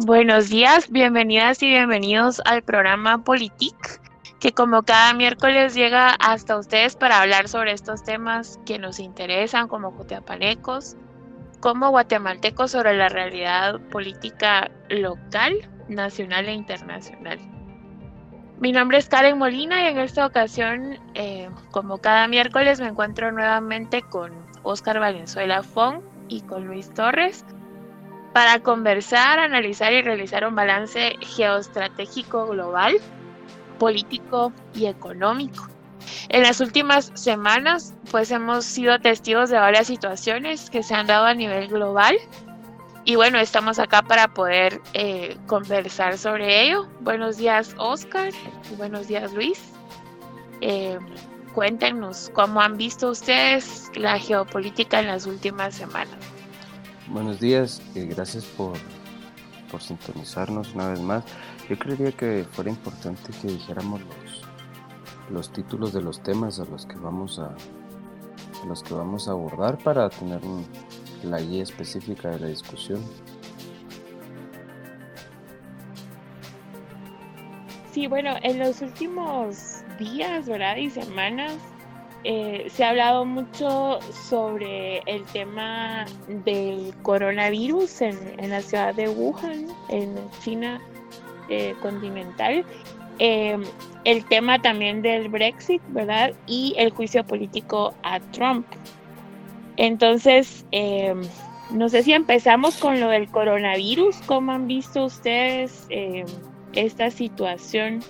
Buenos días, bienvenidas y bienvenidos al programa Politic, que como cada miércoles llega hasta ustedes para hablar sobre estos temas que nos interesan como cutiapanecos, como guatemaltecos sobre la realidad política local, nacional e internacional. Mi nombre es Karen Molina y en esta ocasión, eh, como cada miércoles, me encuentro nuevamente con Oscar Valenzuela Fong y con Luis Torres para conversar, analizar y realizar un balance geoestratégico global, político y económico. En las últimas semanas, pues hemos sido testigos de varias situaciones que se han dado a nivel global. Y bueno, estamos acá para poder eh, conversar sobre ello. Buenos días, Oscar. Buenos días, Luis. Eh, cuéntenos cómo han visto ustedes la geopolítica en las últimas semanas. Buenos días, eh, gracias por, por, sintonizarnos una vez más. Yo creería que fuera importante que dijéramos los, los títulos de los temas a los que vamos a, los que vamos a abordar para tener la guía específica de la discusión. Sí, bueno, en los últimos días, ¿verdad? Y semanas eh, se ha hablado mucho sobre el tema del coronavirus en, la ciudad de Wuhan, en China eh, continental. Em, el tema también del Brexit, ¿verdad? Y el juicio político a Trump. Entonces, em, no sé si empezamos con lo del coronavirus. ¿Cómo han visto ustedes em, esta situación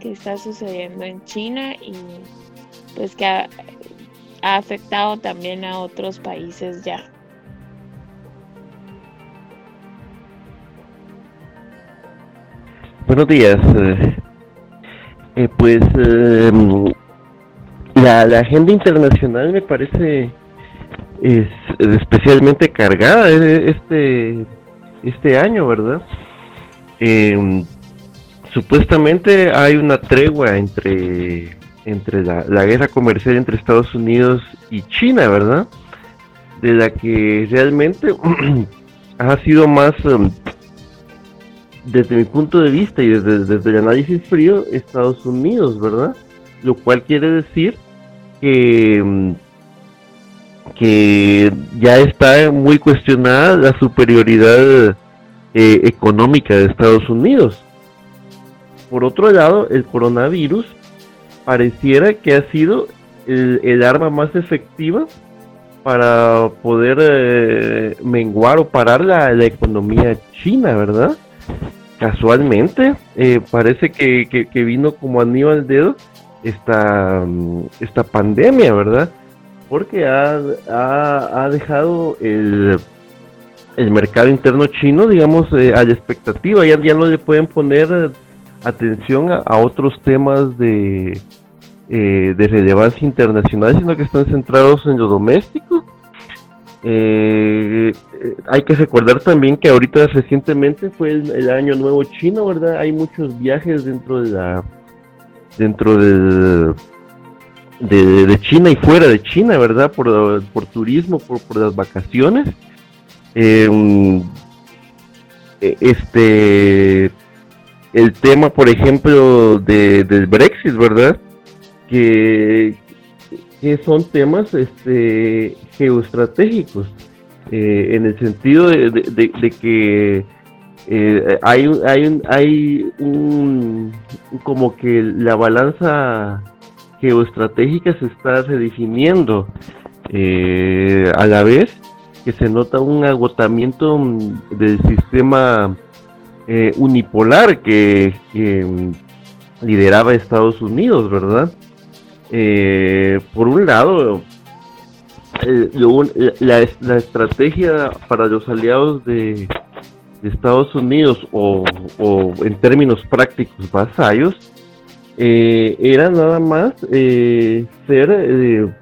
que está sucediendo en China y pues que ha, afectado también a otros países ya. Buenos días. Eh, eh, pues em, la, agenda internacional me parece es especialmente cargada este este año, ¿verdad? Em, supuestamente hay una tregua entre entre la, guerra comercial entre Estados Unidos y China, ¿verdad? De la que realmente ha sido más, um, desde mi punto de vista y desde, el análisis frío, Estados Unidos, ¿verdad? Lo cual quiere decir que, um, que ya está muy cuestionada la superioridad eh, económica de Estados Unidos. Por otro lado, el coronavirus pareciera que ha sido el, arma más efectiva para poder eh, menguar o parar la, economía china, ¿verdad? Casualmente, eh, parece que, vino como anillo al dedo esta, mm, esta pandemia, ¿verdad? Porque ha, ha, dejado el, el, mercado interno chino, digamos, eh, a la expectativa. Ya, ya no le pueden poner atención a, otros temas de, eh, de relevancia internacional, sino que están centrados en lo doméstico. Eh, eh, hay que recordar también que ahorita recientemente fue el, año nuevo chino, ¿verdad? Hay muchos viajes dentro de la dentro de, de, China y fuera de China, ¿verdad? Por, por turismo, por, por las vacaciones. este el tema, por ejemplo, de, del Brexit, ¿verdad? Que, que son temas este, geoestratégicos, eh, en el sentido de, que eh, hay, hay, un, hay un, como que la balanza geoestratégica se está redefiniendo eh, a la vez que se nota un agotamiento del sistema eh, unipolar que, lideraba Estados Unidos, ¿verdad? Eh, por un lado, eh, la, estrategia para los aliados de, Estados Unidos o, en términos prácticos vasallos era nada más ser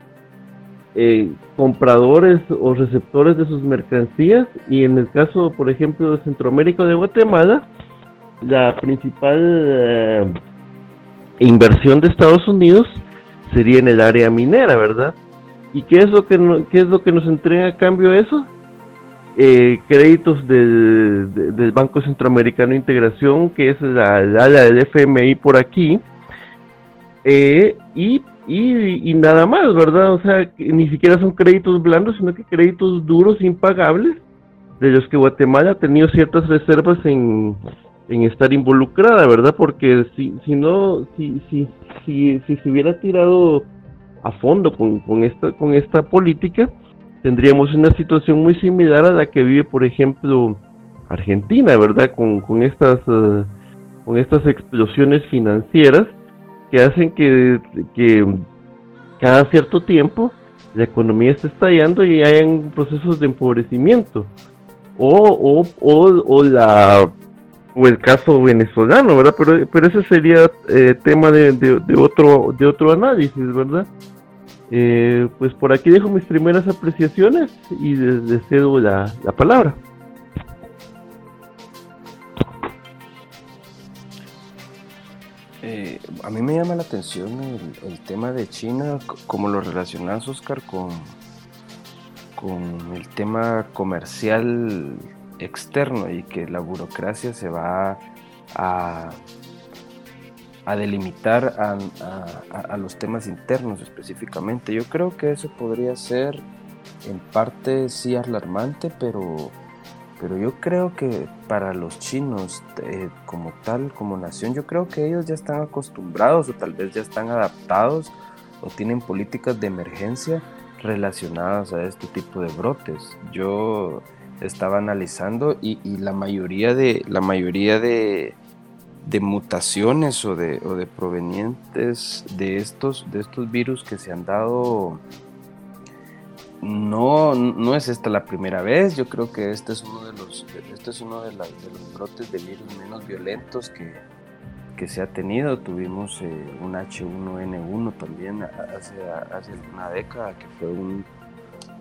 compradores o receptores de sus mercancías y en el caso, por ejemplo, de Centroamérica de Guatemala, la principal eh, inversión de Estados Unidos sería en el área minera, ¿verdad? ¿Y qué es lo que, qué es lo que nos entrega a cambio eso? eh, créditos del, Banco Centroamericano de Integración, que es la, la, del FMI por aquí, eh, y, y, nada más, ¿verdad? O sea, ni siquiera son créditos blandos, sino que créditos duros, impagables, de los que Guatemala ha tenido ciertas reservas en, en estar involucrada, ¿verdad? Porque si, si no, si, si, si, si se hubiera tirado a fondo con, con, esta, con esta política, tendríamos una situación muy similar a la que vive, por ejemplo, Argentina, ¿verdad? Con, con estas, eh, con estas explosiones financieras que hacen que, que cada cierto tiempo la economía esté estallando y hayan procesos de empobrecimiento. O, o, o, o, la o el caso venezolano, ¿verdad? Pero, pero ese sería eh, tema de, de, otro de otro análisis, ¿verdad? Eh, pues por aquí dejo mis primeras apreciaciones y les, cedo la, palabra. Eh, a mí me llama la atención el, tema de China, como lo relacionas, Oscar, con, con el tema comercial externo y que la burocracia se va a a delimitar a, los temas internos específicamente. Yo creo que eso podría ser en parte sí alarmante, pero, pero yo creo que para los chinos eh, como tal, como nación, yo creo que ellos ya están acostumbrados o tal vez ya están adaptados o tienen políticas de emergencia relacionadas a este tipo de brotes. Yo estaba analizando y, y la mayoría de la mayoría de mutaciones o de, o de provenientes de estos, de estos virus que se han dado. No, no es esta la primera vez, yo creo que este es uno de los, este es uno de, los brotes de virus menos violentos que, que se ha tenido. Tuvimos eh, un H1N1 también hace, hace una década, que fue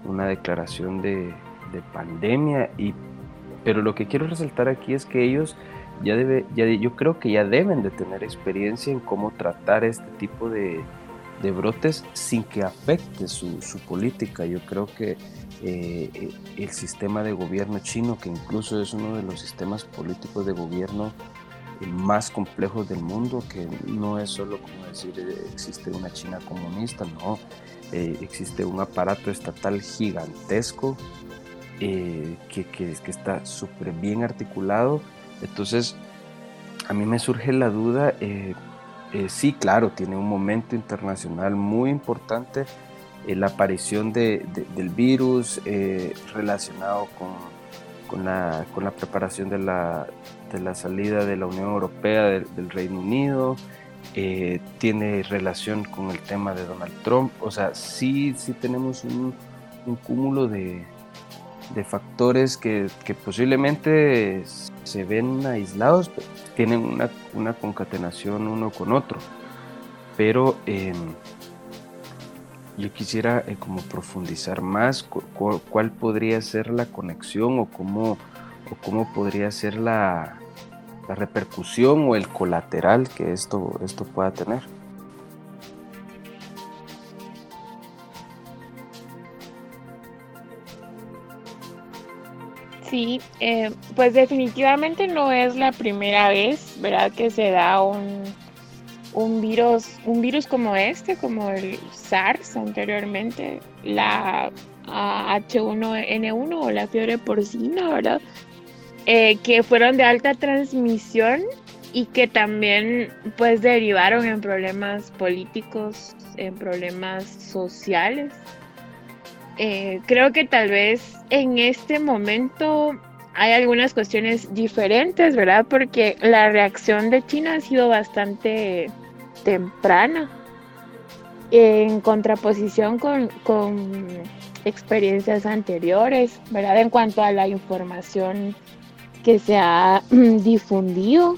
una declaración de, de pandemia. Y, pero lo que quiero resaltar aquí es que ellos ya debe, yo creo que ya deben de tener experiencia en cómo tratar este tipo de, de brotes sin que afecte su, su política. Yo creo que eh, el sistema de gobierno chino, que incluso es uno de los sistemas políticos de gobierno más complejos del mundo, que no es solo como decir eh, existe una China comunista, no, eh, existe un aparato estatal gigantesco que, que, está súper bien articulado entonces, a mí me surge la duda, eh, eh, sí, claro, tiene un momento internacional muy importante, eh, la aparición del virus relacionado con, la, preparación de la, salida de la Unión Europea del, Reino Unido, tiene relación con el tema de Donald Trump, o sea, sí, sí tenemos un cúmulo de, de factores que, posiblemente se ven aislados, tienen una, concatenación uno con otro. Pero em, yo quisiera eh, como profundizar más cuál podría ser la conexión o cómo, o cómo podría ser la, la repercusión o el colateral que esto, esto pueda tener. Sí, eh, pues definitivamente no es la primera vez, ¿verdad? Que se da un, un virus, un virus como este, como el SARS anteriormente, la H1N1 o la fiebre porcina, ¿verdad? Eh, que fueron de alta transmisión y que también pues derivaron en problemas políticos, en problemas sociales. Eh, creo que tal vez en este momento hay algunas cuestiones diferentes, ¿verdad? Porque la reacción de China ha sido bastante temprana en contraposición con, con experiencias anteriores, ¿verdad? En cuanto a la información que se ha difundido,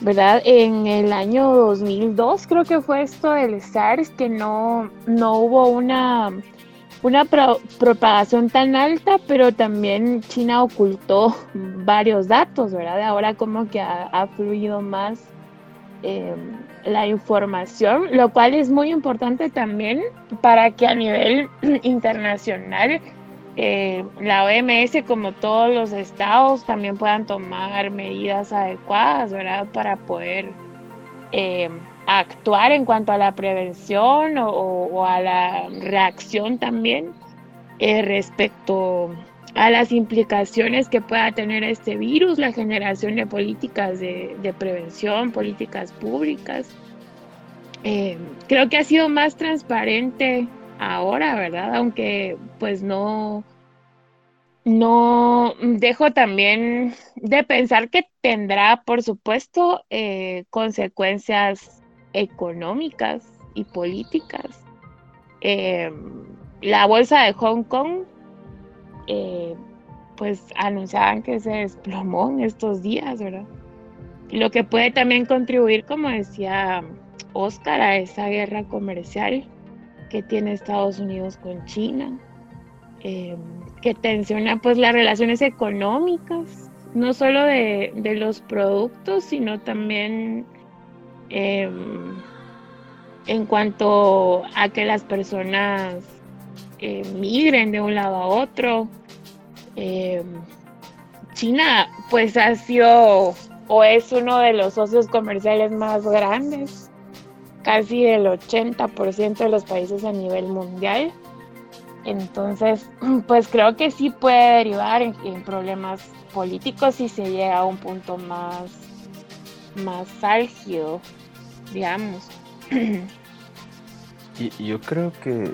¿verdad? En el año 2002 creo que fue esto del SARS, que no, no hubo una una propagación tan alta, pero también China ocultó varios datos, ¿verdad? Ahora como que ha, fluido más em, la información, lo cual es muy importante también para que a nivel internacional eh, la OMS, como todos los estados, también puedan tomar medidas adecuadas, ¿verdad? Para poder eh, actuar en cuanto a la prevención o, a la reacción también eh, respecto a las implicaciones que pueda tener este virus, la generación de políticas de, prevención, políticas públicas. creo que ha sido más transparente ahora, ¿verdad? Aunque pues no, no dejo también de pensar que tendrá, por supuesto, eh, consecuencias económicas y políticas. Em, la bolsa de Hong Kong, eh, pues anunciaban que se desplomó en estos días, ¿verdad? Lo que puede también contribuir, como decía Oscar, a esa guerra comercial que tiene Estados Unidos con China, eh, que tensiona pues las relaciones económicas, no solo de, los productos, sino también em, en cuanto a que las personas eh, migren de un lado a otro. Em, China pues ha sido o es uno de los socios comerciales más grandes casi el 80% de los países a nivel mundial. Entonces, pues creo que sí puede derivar en, problemas políticos si se llega a un punto más, más álgido, digamos. Y yo creo que eh,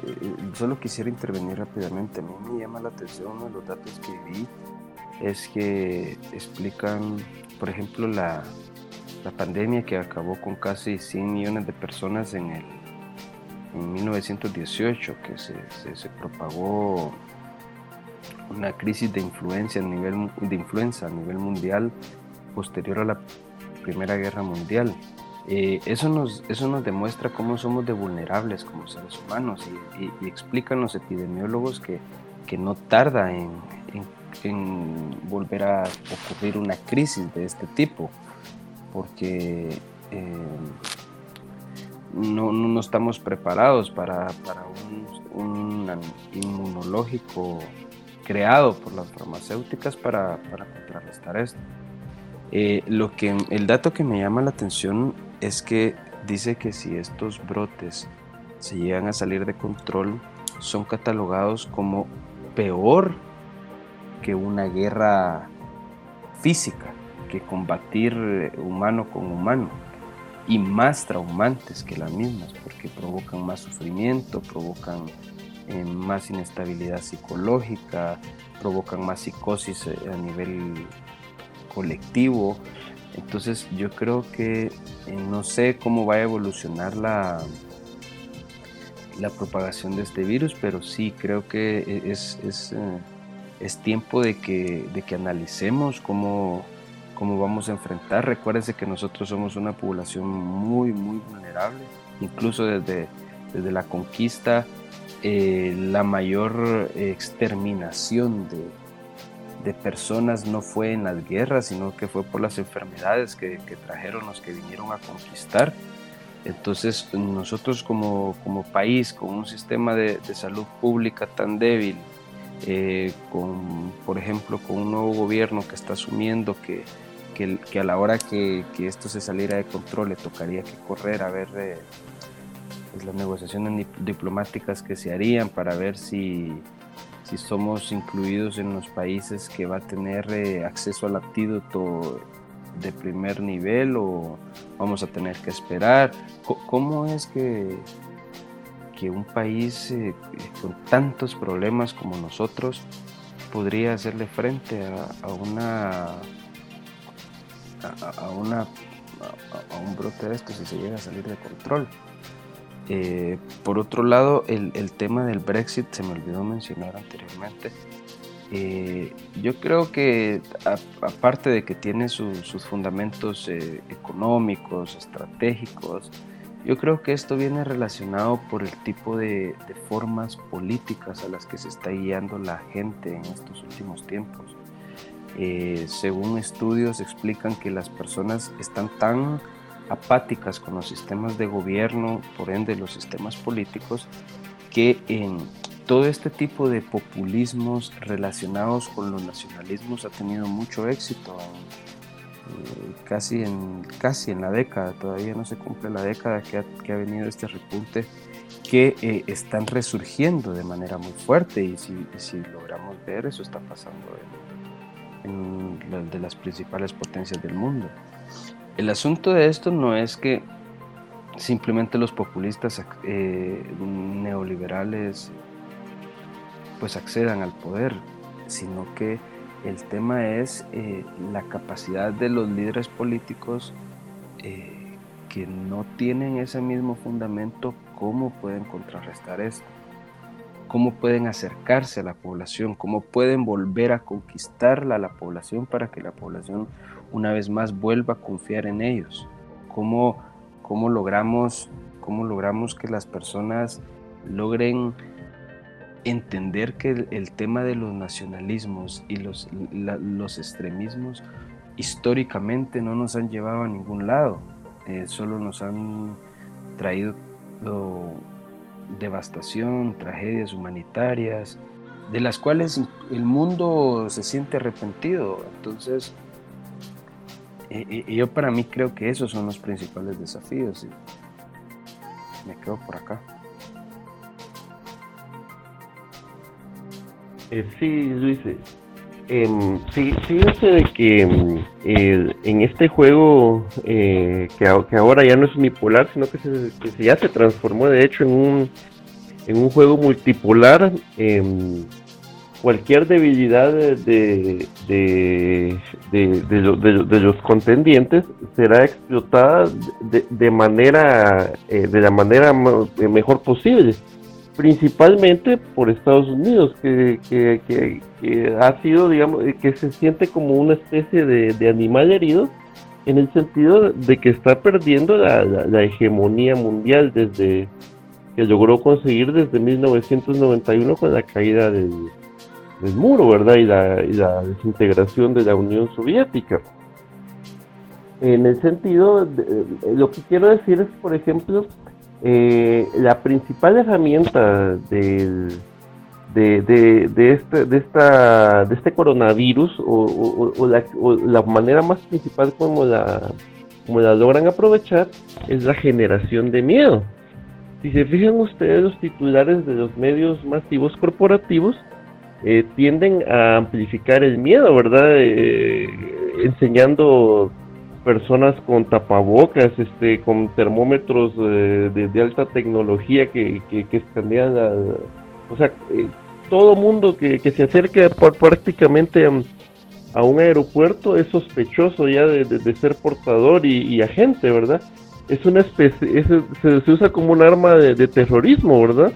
solo quisiera intervenir rápidamente. A mí me llama la atención uno de los datos que vi es que explican, por ejemplo, la, la pandemia que acabó con casi 100 millones de personas en, el, 1918, que se, se, propagó una crisis de influencia a nivel de influenza a nivel mundial posterior a la Primera Guerra Mundial. Eh, eso, nos, eso nos demuestra cómo somos de vulnerables como seres humanos y, explican los epidemiólogos que, que no tarda en, en, volver a ocurrir una crisis de este tipo porque eh, no, no, estamos preparados para, un, inmunológico creado por las farmacéuticas para, contrarrestar esto. Eh, lo que, el dato que me llama la atención es que dice que si estos brotes se llegan a salir de control, son catalogados como peor que una guerra física combatir eh, humano con humano y más traumantes que las mismas porque provocan más sufrimiento, provocan eh, más inestabilidad psicológica, provocan más psicosis eh, a nivel colectivo. Entonces yo creo que no sé cómo va a evolucionar la, la propagación de este virus, pero sí creo que es, es, es tiempo de que, de que analicemos cómo, cómo vamos a enfrentar. Recuérdense que nosotros somos una población muy, muy vulnerable. Incluso desde, desde la conquista, eh, la mayor exterminación de, de, personas no fue en las guerras, sino que fue por las enfermedades que, trajeron los que vinieron a conquistar. Entonces nosotros como, como país, con un sistema de, de salud pública tan débil, eh, con, por ejemplo, con un nuevo gobierno que está asumiendo que, que, a la hora que, que, esto se saliera de control le tocaría que correr a ver eh, pues, las negociaciones diplomáticas que se harían para ver si, si somos incluidos en los países que va a tener eh, acceso al antídoto de primer nivel o vamos a tener que esperar. ¿Cómo es que, que un país eh, con tantos problemas como nosotros podría hacerle frente a una a, una, a, un brote de esto si se llega a salir de control. Eh, por otro lado, el, el, tema del Brexit se me olvidó mencionar anteriormente. Eh, yo creo que aparte de que tiene sus fundamentos eh, económicos, estratégicos, yo creo que esto viene relacionado por el tipo de, de, formas políticas a las que se está guiando la gente en estos últimos tiempos. Eh, según estudios explican que las personas están tan apáticas con los sistemas de gobierno, por ende los sistemas políticos, que todo este tipo de populismos relacionados con los nacionalismos ha tenido mucho éxito. Eh, casi, en, casi en la década, todavía no se cumple la década que ha, venido este repunte, que eh, están resurgiendo de manera muy fuerte y si, logramos ver eso está pasando en, en de las principales potencias del mundo. El asunto de esto no es que simplemente los populistas eh, neoliberales pues accedan al poder, sino que el tema es eh, la capacidad de los líderes políticos eh, que no tienen ese mismo fundamento, cómo pueden contrarrestar esto, cómo pueden acercarse a la población, cómo pueden volver a conquistarla a la población para que la población una vez más vuelva a confiar en ellos, cómo, cómo, logramos, cómo logramos que las personas logren entender que el, tema de los nacionalismos y los, los extremismos históricamente no nos han llevado a ningún lado, eh, solo nos han traído devastación, tragedias humanitarias, de las cuales el mundo se siente arrepentido. Entonces, eh, yo para mí creo que esos son los principales desafíos. Y me quedo por acá. Eh, sí, Luis. Eh, sí, fíjense de que em, en este juego eh, que, ahora ya no es unipolar, sino que, se, ya se transformó de hecho en un, en un juego multipolar. Em, cualquier debilidad de, de, de, los contendientes será explotada de, manera de la manera mejor posible. Principalmente por Estados Unidos, que, que, ha sido, digamos, que se siente como una especie de, animal herido, en el sentido de que está perdiendo la, la, hegemonía mundial desde que logró conseguir desde 1991 con la caída del, del muro, ¿verdad? Y la, la, desintegración de la Unión Soviética. En el sentido, de, lo que quiero decir es, por ejemplo, eh, la principal herramienta de, de, este, de, esta, de este coronavirus o, la, manera más principal como la, como la logran aprovechar es la generación de miedo. Si se fijan ustedes, los titulares de los medios masivos corporativos eh, tienden a amplificar el miedo, ¿verdad? Eh, enseñando personas con tapabocas, este, con termómetros eh, de, alta tecnología que, que, que escanean, o sea, eh, todo mundo que, se acerque por, prácticamente a, un aeropuerto es sospechoso ya de, ser portador y, agente, ¿verdad? Es una especie, se, usa como un arma de terrorismo, ¿verdad?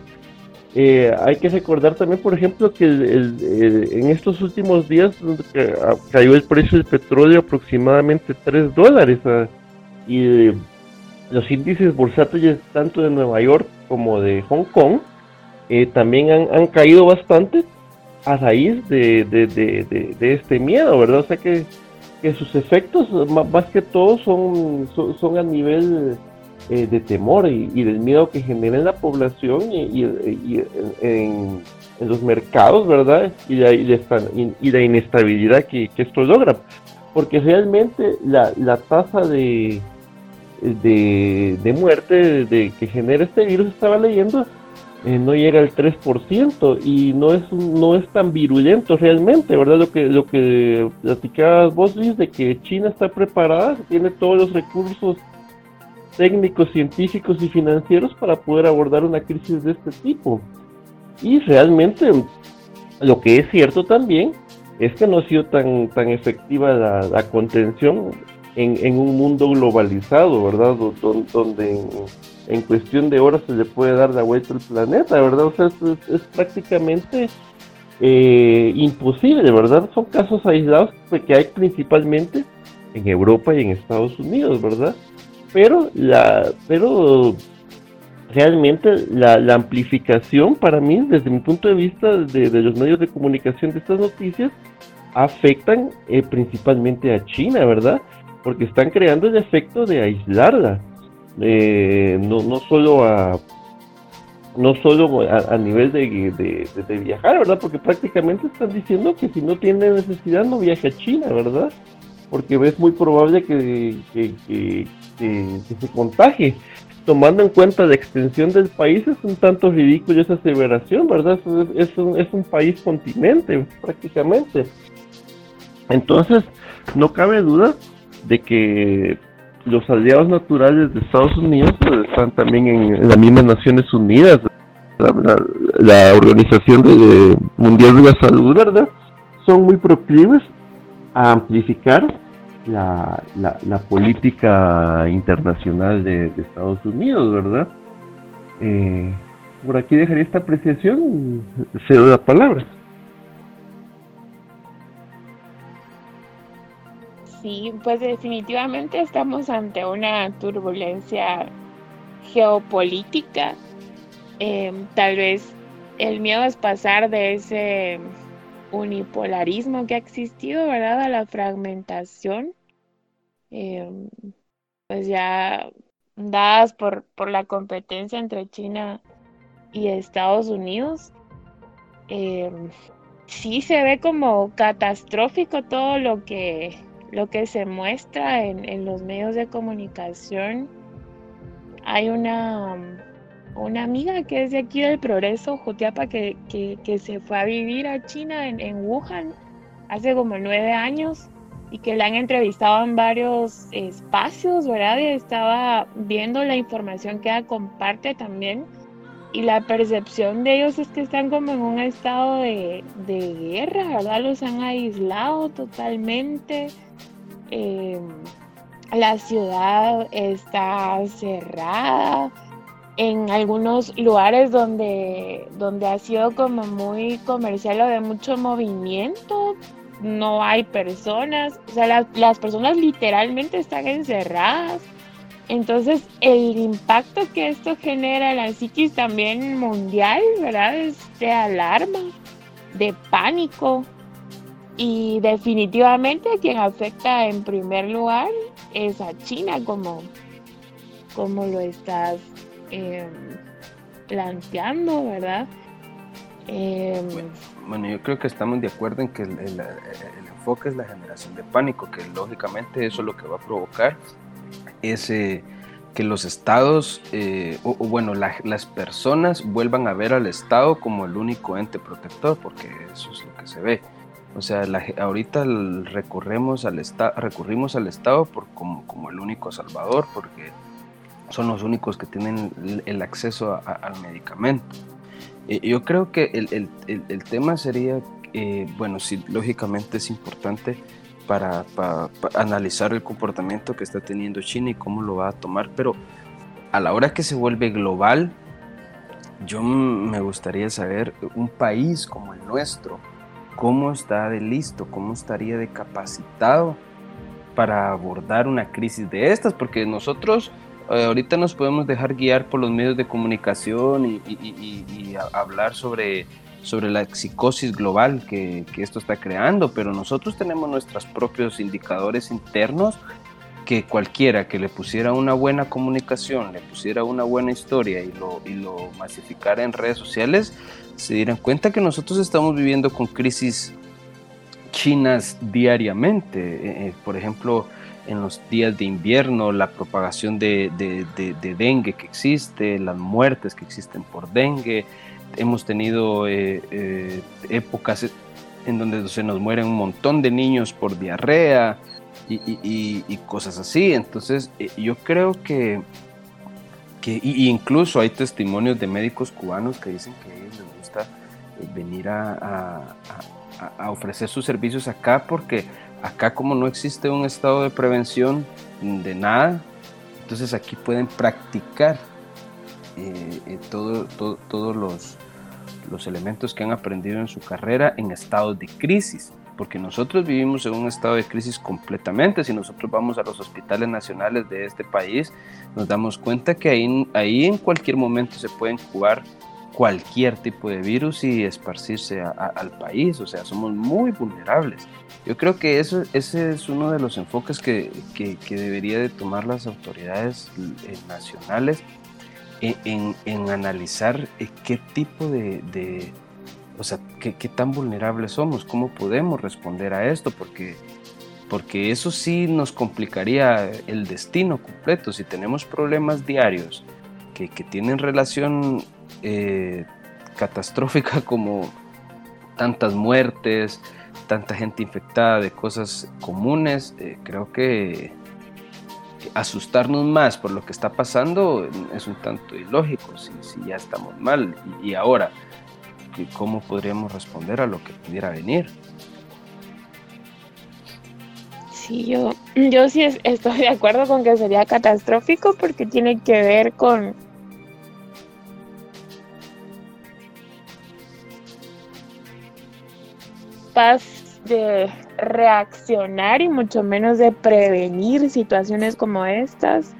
Eh, hay que recordar también, por ejemplo, que en estos últimos días cayó el precio del petróleo aproximadamente 3 dólares ah, y eh, los índices bursátiles tanto de Nueva York como de Hong Kong eh, también han, caído bastante a raíz de, este miedo, ¿verdad? O sea que, sus efectos más, que todo son, son a nivel eh, de temor y, del miedo que genera en la población y, en, los mercados, ¿verdad? Y la, y la inestabilidad que, esto logra. Porque realmente la, la tasa de, de, muerte de, que genera este virus, estaba leyendo, eh, no llega al 3% y no es no es tan virulento realmente, ¿verdad? Lo que lo que platicabas vos, Luis, de que China está preparada, tiene todos los recursos técnicos, científicos y financieros para poder abordar una crisis de este tipo. Y realmente lo que es cierto también es que no ha sido tan, tan efectiva la, contención en, un mundo globalizado, ¿verdad? Donde en, cuestión de horas se le puede dar la vuelta al planeta, ¿verdad? O sea, es, prácticamente eh, imposible, ¿verdad? Son casos aislados que hay principalmente en Europa y en Estados Unidos, ¿verdad? Pero la pero realmente la, amplificación para mí desde mi punto de vista de, los medios de comunicación de estas noticias afectan eh, principalmente a China verdad porque están creando el efecto de aislarla eh, no, no solo a no solo a, nivel de, de, viajar, ¿verdad? Porque prácticamente están diciendo que si no tiene necesidad no viaje a China, ¿verdad? Porque es muy probable que, que, se contagie. Tomando en cuenta la extensión del país, es un tanto ridículo esa aseveración, ¿verdad? Es, un, es un país continente, prácticamente. Entonces, no cabe duda de que los aliados naturales de Estados Unidos están también en, las mismas Naciones Unidas, la, Organización Mundial de la Salud, ¿verdad? Son muy proclives a amplificar la, la, política internacional de, Estados Unidos, ¿verdad? Eh, por aquí dejaría esta apreciación, cedo la palabra. Sí, pues definitivamente estamos ante una turbulencia geopolítica. Em, tal vez el miedo es pasar de ese unipolarismo que ha existido, ¿verdad? A la fragmentación. Em, pues ya dadas por, por la competencia entre China y Estados Unidos. Em, sí se ve como catastrófico todo lo que lo que se muestra en, los medios de comunicación. Hay una, una amiga que es de aquí del Progreso, Jutiapa, que, que, se fue a vivir a China, en, Wuhan, hace como nueve años y que la han entrevistado en varios espacios, ¿verdad? Y estaba viendo la información que ella comparte también. Y la percepción de ellos es que están como en un estado de, de guerra, ¿verdad? Los han aislado totalmente. Em, la ciudad está cerrada. En algunos lugares donde, donde ha sido como muy comercial o de mucho movimiento, no hay personas. O sea, las personas literalmente están encerradas. Entonces, el impacto que esto genera en la psiquis también mundial, ¿verdad? Es de alarma, de pánico. Y definitivamente quien afecta en primer lugar es a China, como, como lo estás em, planteando, ¿verdad? Em, bueno, yo creo que estamos de acuerdo en que el, enfoque es la generación de pánico, que lógicamente eso lo que va a provocar es que los estados, eh, o, bueno, las personas vuelvan a ver al Estado como el único ente protector, porque eso es lo que se ve. O sea, ahorita recurrimos al, recurrimos al Estado por, como, como, el único salvador, porque son los únicos que tienen el, acceso al medicamento. Eh, yo creo que el, el, el tema sería, eh, bueno, sí, lógicamente es importante para, para, analizar el comportamiento que está teniendo China y cómo lo va a tomar, pero a la hora que se vuelve global, yo me gustaría saber un país como el nuestro, cómo está de listo, cómo estaría de capacitado para abordar una crisis de estas, porque nosotros eh, ahorita nos podemos dejar guiar por los medios de comunicación y, hablar sobre, sobre la psicosis global que, que, esto está creando, pero nosotros tenemos nuestros propios indicadores internos que cualquiera que le pusiera una buena comunicación, le pusiera una buena historia y lo, y lo masificara en redes sociales, se dieran cuenta que nosotros estamos viviendo con crisis chinas diariamente. Eh, eh, por ejemplo, en los días de invierno, la propagación de, dengue que existe, las muertes que existen por dengue. Hemos tenido eh, épocas en donde se nos mueren un montón de niños por diarrea y, cosas así. Entonces, yo creo que, que incluso hay testimonios de médicos cubanos que dicen que venir a, ofrecer sus servicios acá porque acá como no existe un estado de prevención de nada, entonces aquí pueden practicar eh, eh, todos los, los elementos que han aprendido en su carrera en estados de crisis, porque nosotros vivimos en un estado de crisis completamente. Si nosotros vamos a los hospitales nacionales de este país, nos damos cuenta que ahí, ahí en cualquier momento se pueden jugar cualquier tipo de virus y esparcirse al país, o sea, somos muy vulnerables. Yo creo que ese es uno de los enfoques que, que, debería de tomar las autoridades eh, nacionales en, analizar eh, qué tipo de, o sea, qué, tan vulnerables somos, cómo podemos responder a esto, porque, porque eso sí nos complicaría el destino completo. Si tenemos problemas diarios que, tienen relación eh, catastrófica como tantas muertes, tanta gente infectada de cosas comunes, eh, creo que asustarnos más por lo que está pasando es un tanto ilógico, si, ya estamos mal. Y, ahora, ¿cómo podríamos responder a lo que pudiera venir? Sí, yo, yo sí estoy de acuerdo con que sería catastrófico porque tiene que ver con... Paz de reaccionar y mucho menos de prevenir situaciones como estas,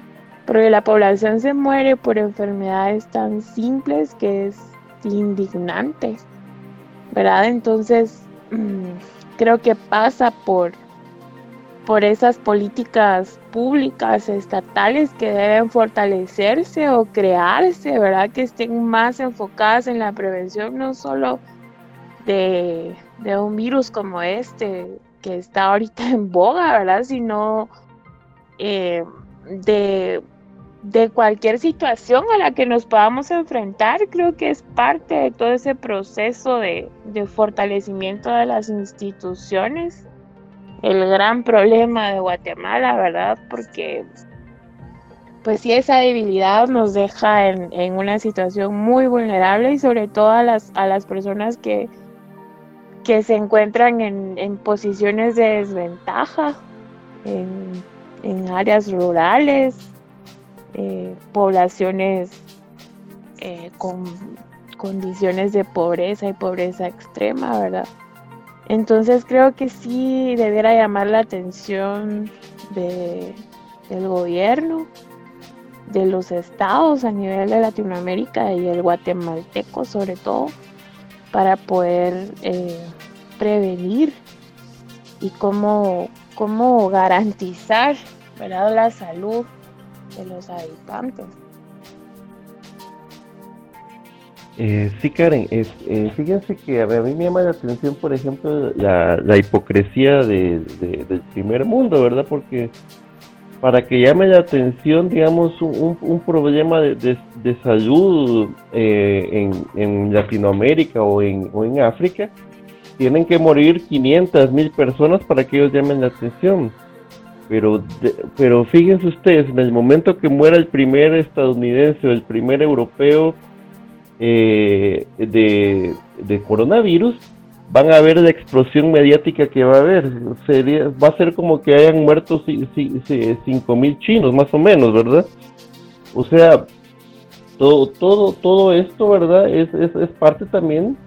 porque la población se muere por enfermedades tan simples que es indignante, ¿verdad? Entonces, mm, creo que pasa por, por esas políticas públicas, estatales que deben fortalecerse o crearse, ¿verdad? Que estén más enfocadas en la prevención, no solo de de un virus como este que está ahorita en boga, ¿verdad? Sino eh, de, cualquier situación a la que nos podamos enfrentar, creo que es parte de todo ese proceso de, de fortalecimiento de las instituciones. El gran problema de Guatemala, ¿verdad? Porque pues sí, esa debilidad nos deja en, en, una situación muy vulnerable y sobre todo a las, a las personas que, que se encuentran en, posiciones de desventaja en, áreas rurales, eh, poblaciones eh, con condiciones de pobreza y pobreza extrema, ¿verdad? Entonces creo que sí debiera llamar la atención de, del gobierno, de los estados a nivel de Latinoamérica y el guatemalteco sobre todo, para poder eh, prevenir y cómo, cómo garantizar ¿verdad? la salud de los habitantes. Eh, sí, Karen, es, eh, fíjense que a mí me llama la atención, por ejemplo, la, hipocresía de, del primer mundo, ¿verdad? Porque para que llame la atención, digamos, un, problema de, salud eh, en, Latinoamérica o en, África, tienen que morir 500 mil personas para que ellos llamen la atención. Pero, pero fíjense ustedes, en el momento que muera el primer estadounidense o el primer europeo eh, de, de coronavirus, van a ver la explosión mediática que va a haber. Sería, va a ser como que hayan muerto cinco mil chinos, más o menos, ¿verdad? O sea, todo, todo, todo esto, ¿verdad? Es, es, es parte también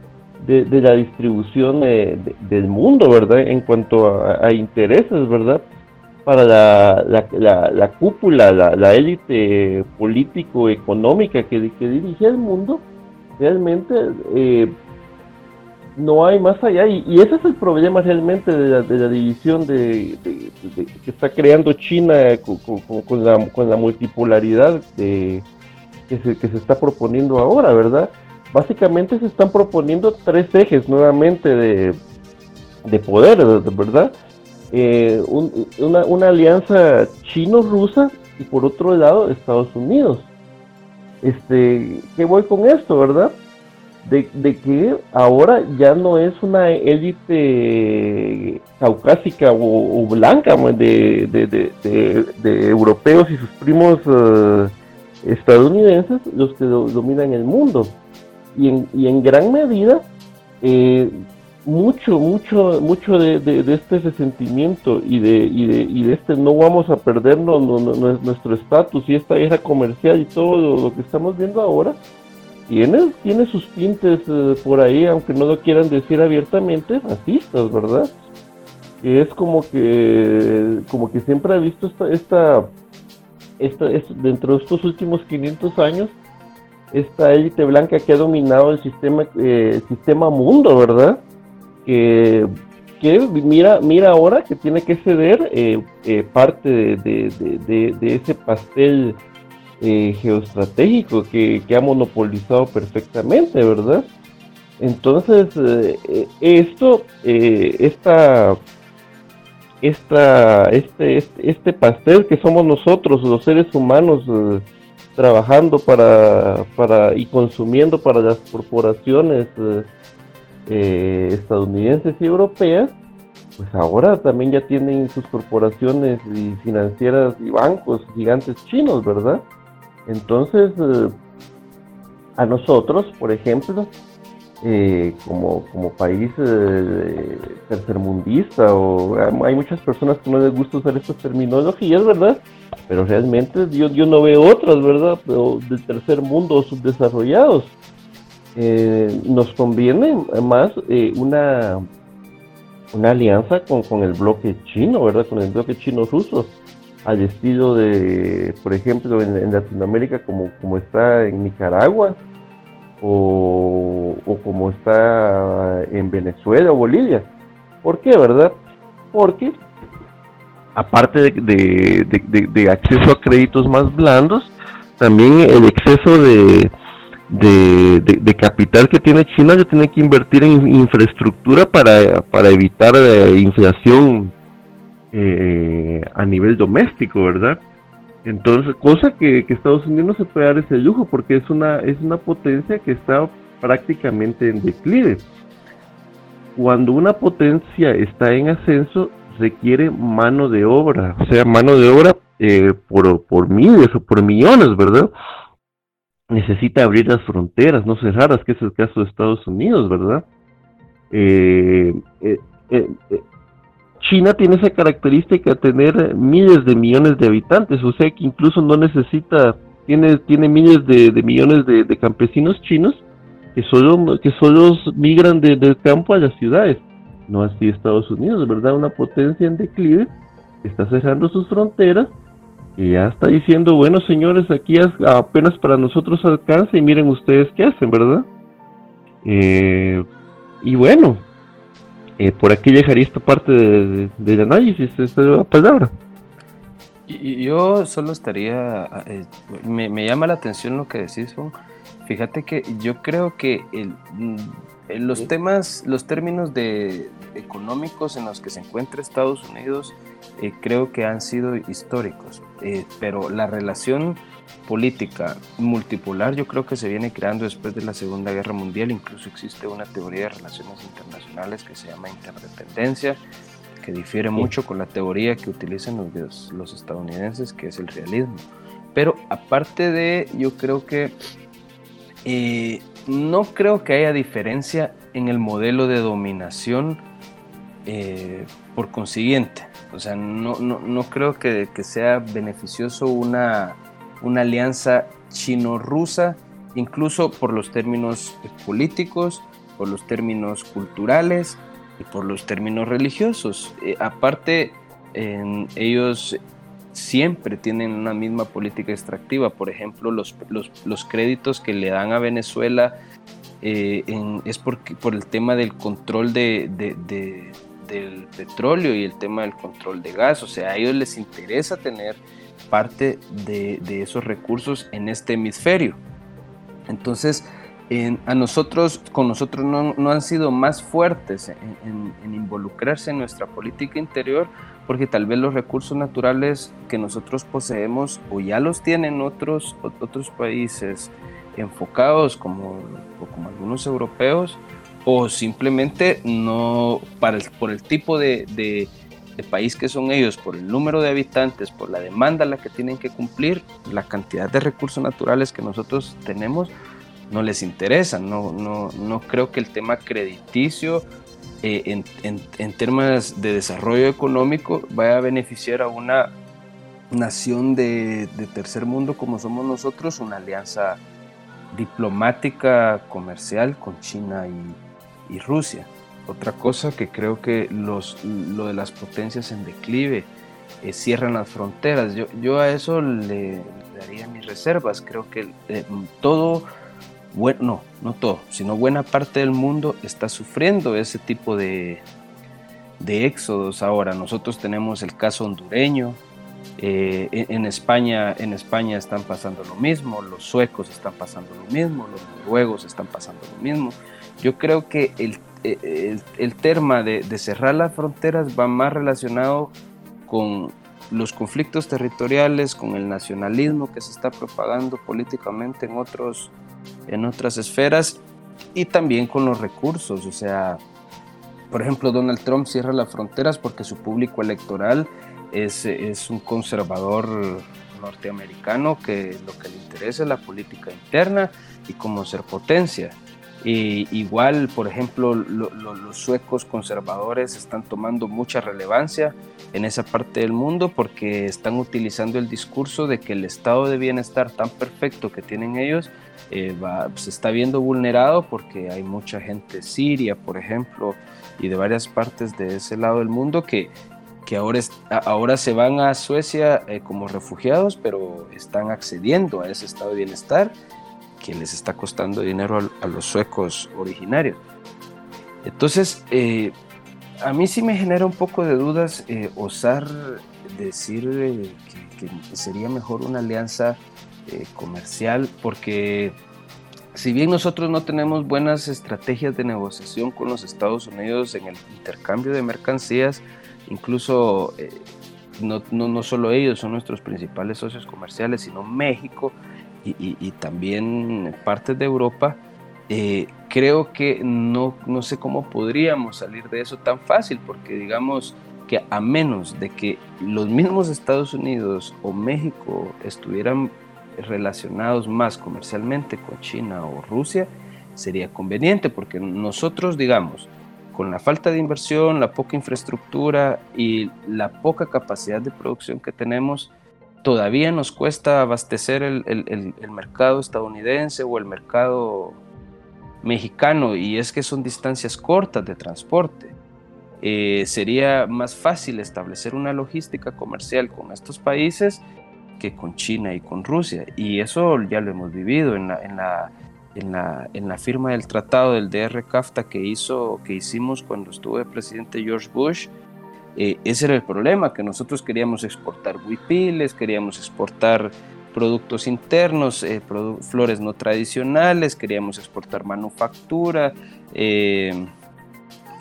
de, la distribución del mundo, ¿verdad? En cuanto a, intereses, ¿verdad? Para la, la, la, cúpula, la élite político-económica que, que dirige el mundo, realmente eh, no hay más allá. Y, ese es el problema realmente de la, de la división de, que está creando China con, la, con la multipolaridad que, se, que se está proponiendo ahora, ¿verdad? Básicamente se están proponiendo tres ejes nuevamente de, de poder, ¿verdad? Eh, una, una alianza chino-rusa y por otro lado Estados Unidos. Este, ¿Qué voy con esto, verdad? De, que ahora ya no es una élite caucásica o, blanca de, de, europeos y sus primos eh, estadounidenses los que dominan el mundo. Y en, y en gran medida, eh, mucho, mucho, mucho de, este resentimiento y de, y de, y de este no vamos a perdernos nuestro estatus y esta guerra comercial y todo lo que estamos viendo ahora, tiene, tiene sus tintes eh, por ahí, aunque no lo quieran decir abiertamente, racistas, ¿verdad? Es como que, como que siempre ha visto esta, esta, dentro de estos últimos 500 años, esta élite blanca que ha dominado el sistema, eh, sistema mundo, ¿verdad? Que, que, mira, mira ahora que tiene que ceder eh, parte de, de, de, de, ese pastel eh, geoestratégico que, ha monopolizado perfectamente, ¿verdad? Entonces, eh, esto, esta, esta, este, este, este, pastel que somos nosotros, los seres humanos, trabajando para, para y consumiendo para las corporaciones estadounidenses y europeas, pues ahora también ya tienen sus corporaciones y financieras y bancos gigantes chinos, ¿verdad? Entonces, eh, a nosotros, por ejemplo, eh, como, como país eh, tercermundista, o hay muchas personas que no les gusta usar estas terminologías, ¿verdad? Pero realmente yo, yo no veo otras, ¿verdad? Pero del tercer mundo subdesarrollados. nos conviene más una una alianza con, con, el bloque chino, ¿verdad? Con el bloque chino-ruso, al estilo de, por ejemplo, en, Latinoamérica, como, como está en Nicaragua, o, o, como está en Venezuela o Bolivia. ¿Por qué, verdad? Porque, aparte de, de, acceso a créditos más blandos, también el exceso de, de, capital que tiene China ya tiene que invertir en infraestructura para, para evitar eh, inflación eh, a nivel doméstico, ¿verdad? Entonces, cosa que, Estados Unidos no se puede dar ese lujo porque es una, es una potencia que está prácticamente en declive. Cuando una potencia está en ascenso, requiere mano de obra, o sea, mano de obra eh, por, por miles o por millones, ¿verdad? necesita abrir las fronteras, no cerrarlas, que es el caso de Estados Unidos, ¿verdad? Eh, eh, eh, China tiene esa característica de tener miles de millones de habitantes, o sea que incluso no necesita, tiene, tiene miles de, millones de, campesinos chinos que solo, que solo migran del campo a las ciudades. No así Estados Unidos, ¿verdad? Una potencia en declive, está cerrando sus fronteras y ya está diciendo, bueno señores, aquí apenas para nosotros alcanza y miren ustedes qué hacen, ¿verdad? Eh, y bueno, eh, por aquí dejaría esta parte del análisis, esta palabra. Y, yo solo estaría, eh, me, llama la atención lo que decís, fíjate que yo creo que el, los temas, los términos de, económicos en los que se encuentra Estados Unidos, eh, creo que han sido históricos, eh, pero la relación política multipolar yo creo que se viene creando después de la Segunda Guerra Mundial, incluso existe una teoría de relaciones internacionales que se llama interdependencia, que difiere mucho con la teoría que utilizan los, los estadounidenses, que es el realismo. Pero aparte de, yo creo que eh, no creo que haya diferencia en el modelo de dominación eh, por consiguiente. O sea, no, no, creo que, sea beneficioso una, una alianza chino-rusa, incluso por los términos políticos, por los términos culturales y por los términos religiosos. Eh, aparte, ellos siempre tienen una misma política extractiva. Por ejemplo, los, los, créditos que le dan a Venezuela eh, es porque, por el tema del control de, del petróleo y el tema del control de gas. O sea, a ellos les interesa tener parte de, esos recursos en este hemisferio. Entonces, a nosotros, con nosotros no, han sido más fuertes en, involucrarse en nuestra política interior porque tal vez los recursos naturales que nosotros poseemos o ya los tienen otros, otros países enfocados como, como algunos europeos o simplemente no para por el tipo de, país que son ellos, por el número de habitantes, por la demanda a la que tienen que cumplir, la cantidad de recursos naturales que nosotros tenemos, no les interesa. No, no, no creo que el tema crediticio eh, en, en, en, de desarrollo económico vaya a beneficiar a una nación de, de, tercer mundo como somos nosotros, una alianza diplomática, comercial con China y Rusia. Otra cosa que creo que los, lo de las potencias en declive eh, cierran las fronteras. Yo, yo a eso le, daría mis reservas. Creo que eh, todo bueno, no, no todo, sino buena parte del mundo está sufriendo ese tipo de, de éxodos ahora. Nosotros tenemos el caso hondureño, Eh, en, España, en España están pasando lo mismo, los suecos están pasando lo mismo, los noruegos están pasando lo mismo. Yo creo que el, el, el tema de, de cerrar las fronteras va más relacionado con los conflictos territoriales, con el nacionalismo que se está propagando políticamente en, otros, en otras esferas y también con los recursos. O sea, por ejemplo, Donald Trump cierra las fronteras porque su público electoral es, es un conservador norteamericano que lo que le interesa es la política interna y cómo ser potencia. Igual, por ejemplo, los suecos conservadores están tomando mucha relevancia en esa parte del mundo porque están utilizando el discurso de que el estado de bienestar tan perfecto que tienen ellos eh, se está viendo vulnerado porque hay mucha gente siria, por ejemplo, y de varias partes de ese lado del mundo que, que ahora, ahora se van a Suecia eh, como refugiados, pero están accediendo a ese estado de bienestar que les está costando dinero a, los suecos originarios. Entonces, eh, a mí sí me genera un poco de dudas eh, osar decir eh, que, sería mejor una alianza comercial, porque si bien nosotros no tenemos buenas estrategias de negociación con los Estados Unidos en el intercambio de mercancías, incluso no, no, no solo ellos son nuestros principales socios comerciales, sino México, y, también partes de Europa, eh, creo que no, no sé cómo podríamos salir de eso tan fácil, porque digamos que a menos de que los mismos Estados Unidos o México estuvieran relacionados más comercialmente con China o Rusia, sería conveniente, porque nosotros, digamos, con la falta de inversión, la poca infraestructura y la poca capacidad de producción que tenemos, todavía nos cuesta abastecer el, mercado estadounidense o el mercado mexicano y es que son distancias cortas de transporte. Eh, sería más fácil establecer una logística comercial con estos países que con China y con Rusia. Y eso ya lo hemos vivido en la, en la, en la, en la firma del tratado del DR-CAFTA que, hizo, que hicimos cuando estuvo el presidente George Bush eh, ese era el problema, que nosotros queríamos exportar huipiles, queríamos exportar productos internos, eh, flores no tradicionales, queríamos exportar manufactura eh,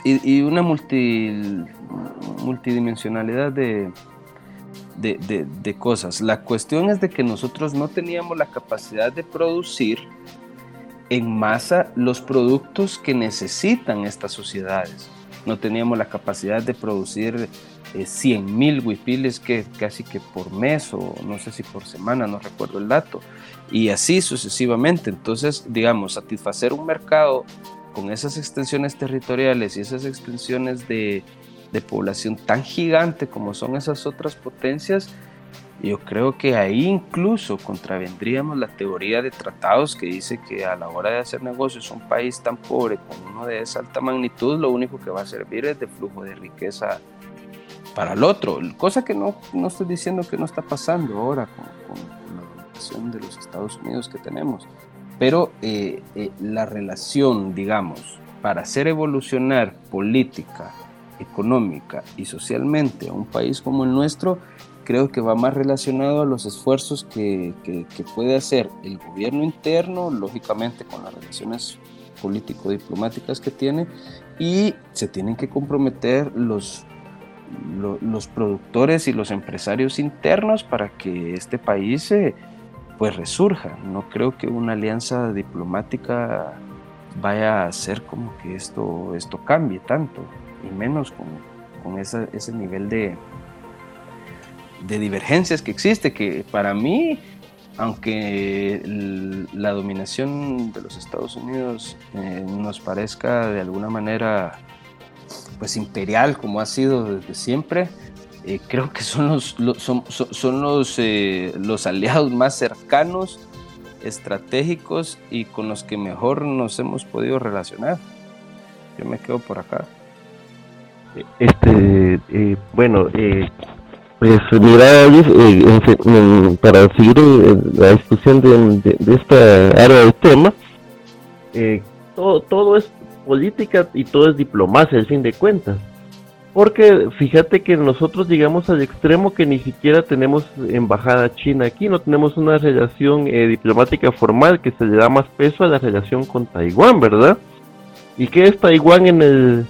y, una multidimensionalidad de, de, cosas. La cuestión es de que nosotros no teníamos la capacidad de producir en masa los productos que necesitan estas sociedades no teníamos la capacidad de producir eh, 100 mil huipiles que casi que por mes o no sé si por semana, no recuerdo el dato, y así sucesivamente. Entonces, digamos, satisfacer un mercado con esas extensiones territoriales y esas extensiones de, de población tan gigante como son esas otras potencias, yo creo que ahí incluso contravendríamos la teoría de tratados que dice que a la hora de hacer negocios un país tan pobre como uno de esa alta magnitud, lo único que va a servir es de flujo de riqueza para el otro, cosa que no, no estoy diciendo que no está pasando ahora con, la relación de los Estados Unidos que tenemos, pero eh, eh, la relación, digamos, para hacer evolucionar política, económica y socialmente a un país como el nuestro, creo que va más relacionado a los esfuerzos que, que, puede hacer el gobierno interno, lógicamente con las relaciones político-diplomáticas que tiene, y se tienen que comprometer los, los, productores y los empresarios internos para que este país pues resurja. No creo que una alianza diplomática vaya a hacer como que esto, esto cambie tanto, y menos con, con ese nivel de, de divergencias que existe, que para mí, aunque la dominación de los Estados Unidos eh, nos parezca de alguna manera pues imperial como ha sido desde siempre, eh, creo que son los, son, los, eh, los aliados más cercanos, estratégicos y con los que mejor nos hemos podido relacionar. Yo me quedo por acá. Este, bueno, pues mira, eh, para seguir la discusión de, esta área del tema, eh, todo, todo es política y todo es diplomacia, al fin de cuentas. Porque fíjate que nosotros llegamos al extremo que ni siquiera tenemos embajada china aquí, no tenemos una relación eh, diplomática formal que se le da más peso a la relación con Taiwán, ¿verdad? ¿Y qué es Taiwán en el,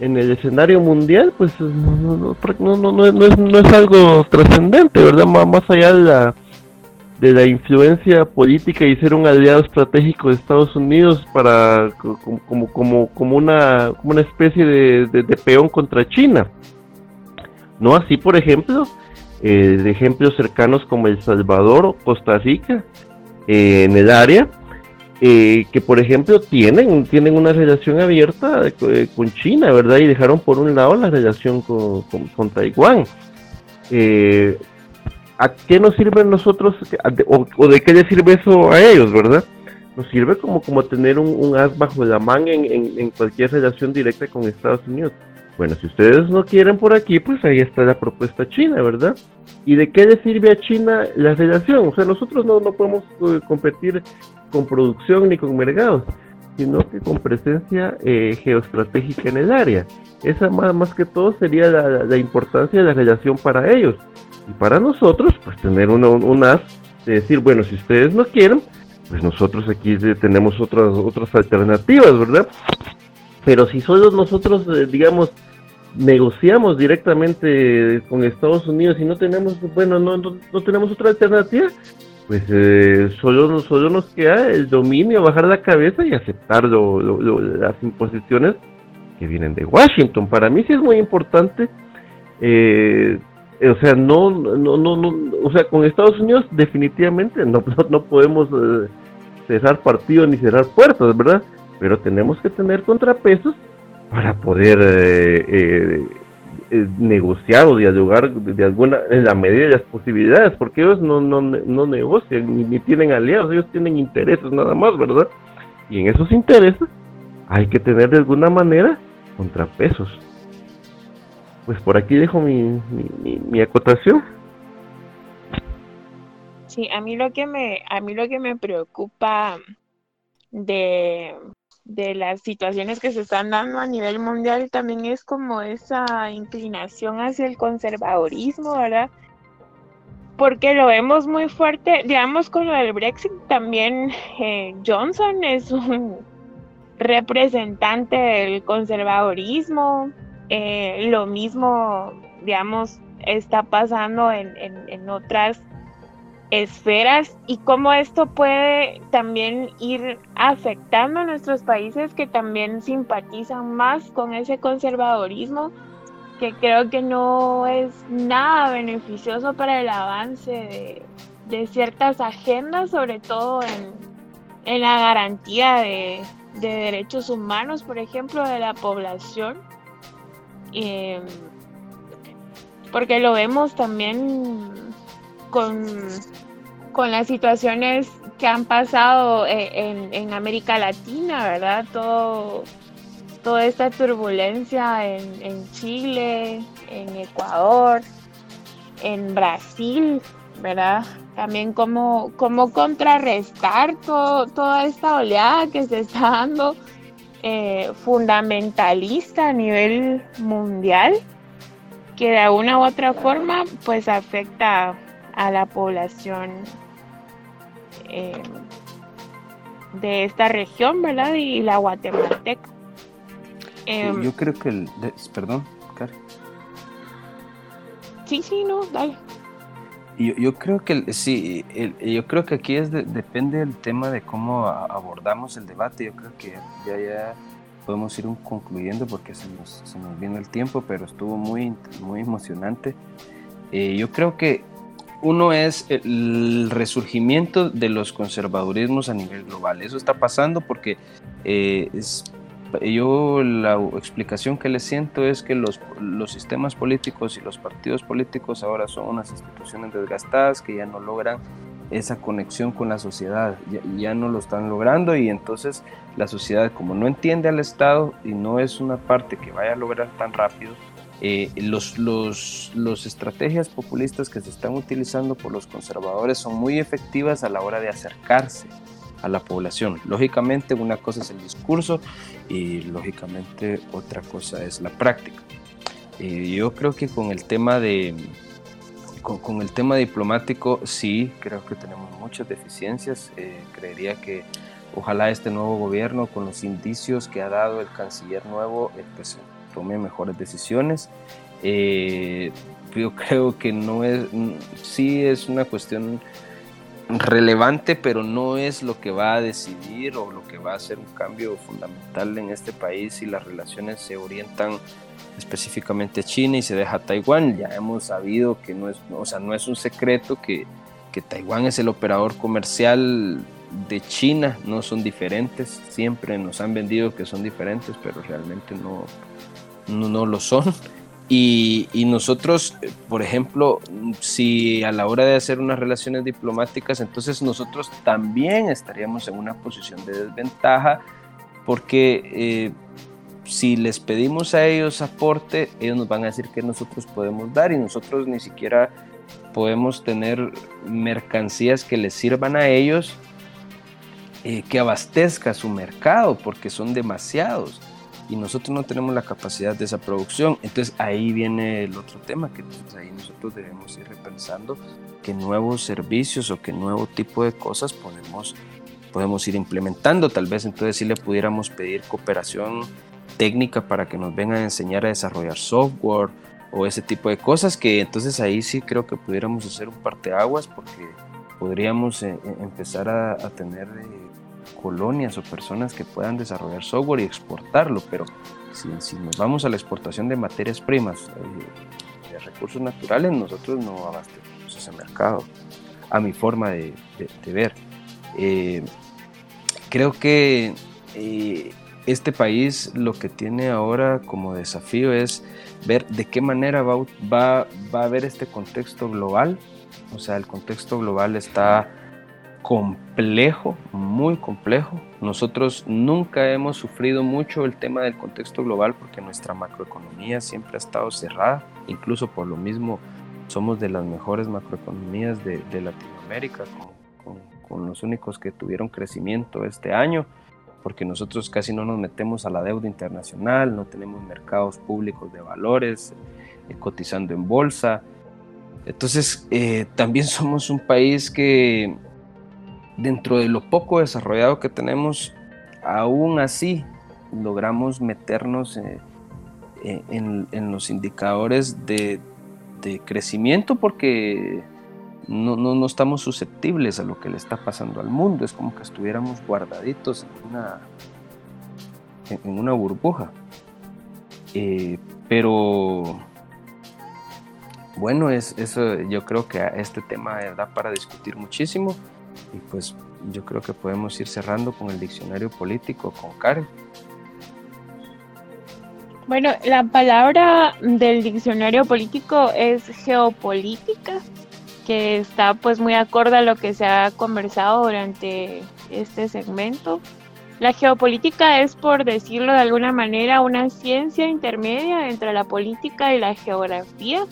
en el escenario mundial? Pues no, no, no, es, no es algo trascendente, ¿verdad? más allá de la de la influencia política y ser un aliado estratégico de Estados Unidos para como, como, como, una, como una especie de, de, peón contra China. No así, por ejemplo, eh, de ejemplos cercanos como El Salvador o Costa Rica eh, en el área, eh, que por ejemplo tienen, tienen una relación abierta con China, ¿verdad? Y dejaron por un lado la relación con, con, con Taiwán. ¿a qué nos sirve nosotros o, de qué les sirve eso a ellos, verdad? Nos sirve como, como tener un, as bajo la manga en, cualquier relación directa con Estados Unidos. Bueno, si ustedes no quieren por aquí, pues ahí está la propuesta china, ¿verdad? ¿Y de qué le sirve a China la relación? O sea, nosotros no, no podemos eh, competir con producción ni con mercados, sino que con presencia eh, geoestratégica en el área. Esa más, más que todo sería la, la importancia de la relación para ellos. Y para nosotros, pues tener una, un as de decir, bueno, si ustedes no quieren, pues nosotros aquí tenemos otras, otras alternativas, ¿verdad? Pero si solo nosotros, eh, digamos, negociamos directamente con Estados Unidos y no tenemos, bueno, no, no, tenemos otra alternativa, pues eh, solo, solo nos queda el dominio, bajar la cabeza y aceptar las imposiciones que vienen de Washington. Para mí sí es muy importante eh, eh, o sea, no, no, no, no, o sea, con Estados Unidos definitivamente no, no, podemos eh, cerrar partidos ni cerrar puertas, ¿verdad? Pero tenemos que tener contrapesos para poder negociar o dialogar de alguna, en la medida de las posibilidades, porque ellos no, no, no negocian ni, tienen aliados, ellos tienen intereses nada más, ¿verdad? Y en esos intereses hay que tener de alguna manera contrapesos pues por aquí dejo mi, mi, acotación. Sí, a mí lo que me, a mí lo que me preocupa de, de las situaciones que se están dando a nivel mundial también es como esa inclinación hacia el conservadorismo, ¿verdad? Porque lo vemos muy fuerte, digamos con lo del Brexit también eh, Johnson es un representante del conservadorismo, eh, lo mismo, digamos, está pasando en, en, otras esferas y cómo esto puede también ir afectando a nuestros países que también simpatizan más con ese conservadorismo que creo que no es nada beneficioso para el avance de, ciertas agendas, sobre todo en, la garantía de, de derechos humanos, por ejemplo, de la población. Eh, porque lo vemos también con, con las situaciones que han pasado eh, en, América Latina, ¿verdad? Todo, toda esta turbulencia en, Chile, en Ecuador, en Brasil, ¿verdad? También cómo, cómo contrarrestar toda esta oleada que se está dando eh, fundamentalista a nivel mundial que de una u otra forma pues afecta a la población eh, de esta región, ¿verdad? Y la guatemalteca. Em, yo creo que el... perdón, Cari. Sí, sí, no, dale. Yo, yo creo que sí, yo creo que aquí es depende del tema de cómo abordamos el debate. Yo creo que ya, ya podemos ir concluyendo porque se nos, se nos vino el tiempo, pero estuvo muy, muy emocionante. Eh, yo creo que uno es el resurgimiento de los conservadurismos a nivel global. Eso está pasando porque eh, yo la explicación que le siento es que los sistemas políticos y los partidos políticos ahora son unas instituciones desgastadas que ya no logran esa conexión con la sociedad, ya, no lo están logrando y entonces la sociedad como no entiende al Estado y no es una parte que vaya a lograr tan rápido, eh, los, los, los estrategias populistas que se están utilizando por los conservadores son muy efectivas a la hora de acercarse a la población. Lógicamente una cosa es el discurso y lógicamente otra cosa es la práctica. Eh, yo creo que con el tema de con, el tema diplomático sí creo que tenemos muchas deficiencias. Eh, creería que ojalá este nuevo gobierno, con los indicios que ha dado el canciller nuevo, eh, pues tome mejores decisiones. yo creo que no es, sí es una cuestión relevante, pero no es lo que va a decidir o lo que va a hacer un cambio fundamental en este país si las relaciones se orientan específicamente a China y se deja Taiwán. Ya hemos sabido que no es, o sea, no es un secreto que, que Taiwán es el operador comercial de China, no son diferentes, siempre nos han vendido que son diferentes, pero realmente no, no, no lo son. Y, nosotros, por ejemplo, si a la hora de hacer unas relaciones diplomáticas, entonces nosotros también estaríamos en una posición de desventaja porque eh, si les pedimos a ellos aporte, ellos nos van a decir que nosotros podemos dar y nosotros ni siquiera podemos tener mercancías que les sirvan a ellos, eh, que abastezca su mercado, porque son demasiados y nosotros no tenemos la capacidad de esa producción. Entonces ahí viene el otro tema, que ahí nosotros debemos ir repensando qué nuevos servicios o qué nuevo tipo de cosas podemos, podemos ir implementando. Tal vez entonces sí le pudiéramos pedir cooperación técnica para que nos vengan a enseñar a desarrollar software o ese tipo de cosas que entonces ahí sí creo que pudiéramos hacer un parteaguas porque podríamos eh, eh, empezar a, tener... Eh, colonias o personas que puedan desarrollar software y exportarlo, pero si, si nos vamos a la exportación de materias primas, eh, de recursos naturales, nosotros no abastecemos ese mercado, a mi forma de, ver. Eh, creo que eh, este país lo que tiene ahora como desafío es ver de qué manera va, va, a haber este contexto global. O sea, el contexto global está complejo, muy complejo. Nosotros nunca hemos sufrido mucho el tema del contexto global porque nuestra macroeconomía siempre ha estado cerrada, incluso por lo mismo somos de las mejores macroeconomías de, Latinoamérica, con, con, los únicos que tuvieron crecimiento este año, porque nosotros casi no nos metemos a la deuda internacional, no tenemos mercados públicos de valores, eh, cotizando en bolsa. Entonces, eh, también somos un país que dentro de lo poco desarrollado que tenemos, aún así logramos meternos eh, eh, en, los indicadores de, crecimiento porque no, no, estamos susceptibles a lo que le está pasando al mundo. Es como que estuviéramos guardaditos en una, en, una burbuja. Eh, pero bueno, es, eso, yo creo que este tema da para discutir muchísimo. Y pues yo creo que podemos ir cerrando con el diccionario político con Karen. Bueno, la palabra del diccionario político es geopolítica, que está pues muy acorde a lo que se ha conversado durante este segmento. La geopolítica es, por decirlo de alguna manera, una ciencia intermedia entre la política y la geografía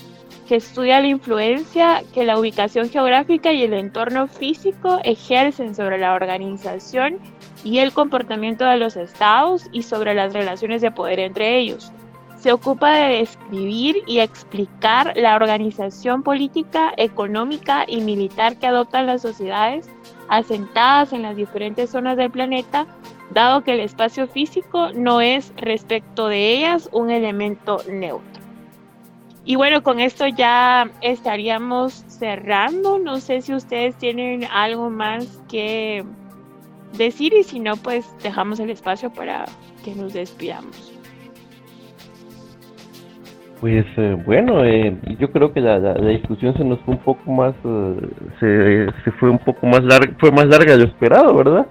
que estudia la influencia que la ubicación geográfica y el entorno físico ejercen sobre la organización y el comportamiento de los estados y sobre las relaciones de poder entre ellos. Se ocupa de describir y explicar la organización política, económica y militar que adoptan las sociedades asentadas en las diferentes zonas del planeta, dado que el espacio físico no es respecto de ellas un elemento neutro. Y bueno, con esto ya estaríamos cerrando. No sé si ustedes tienen algo más que decir y si no, pues dejamos el espacio para que nos despidamos. Pues eh, bueno, eh, yo creo que la, discusión se nos fue un poco más, eh, se, se, fue un poco más larga, fue más larga de lo esperado, ¿verdad?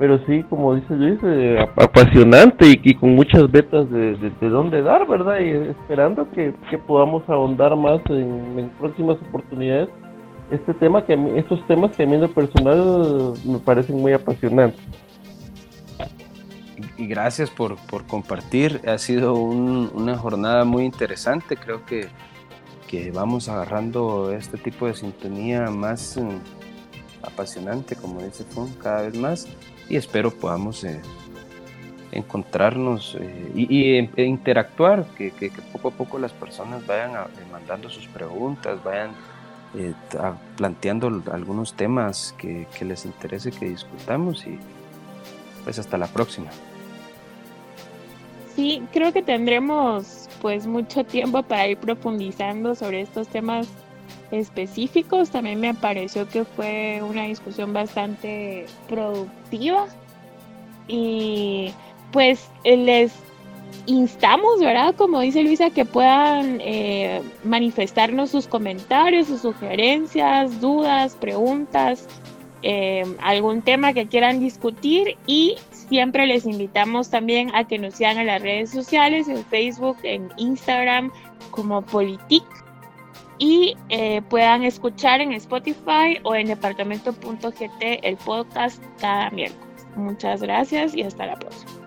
Pero sí, como dice Luis, eh, apasionante y, con muchas vetas de, de, dónde dar, ¿verdad? Y esperando que, podamos ahondar más en, próximas oportunidades este tema que estos temas que a mí en lo personal me parecen muy apasionantes. Y gracias por, compartir, ha sido una jornada muy interesante, creo que, que vamos agarrando este tipo de sintonía más mm, apasionante, como dice Fun, cada vez más y espero podamos eh, encontrarnos eh, y, e interactuar, que, poco a poco las personas vayan mandando sus preguntas, vayan planteando algunos temas que, que les interese que discutamos y pues hasta la próxima. Sí, creo que tendremos pues mucho tiempo para ir profundizando sobre estos temas específicos. También me pareció que fue una discusión bastante productiva y pues les instamos, ¿verdad? Como dice Luisa, que puedan eh, manifestarnos sus comentarios, sus sugerencias, dudas, preguntas, eh, algún tema que quieran discutir y siempre les invitamos también a que nos sigan en las redes sociales, en Facebook, en Instagram como Politic y eh, puedan escuchar en Spotify o en departamento.gt el podcast cada miércoles. Muchas gracias y hasta la próxima.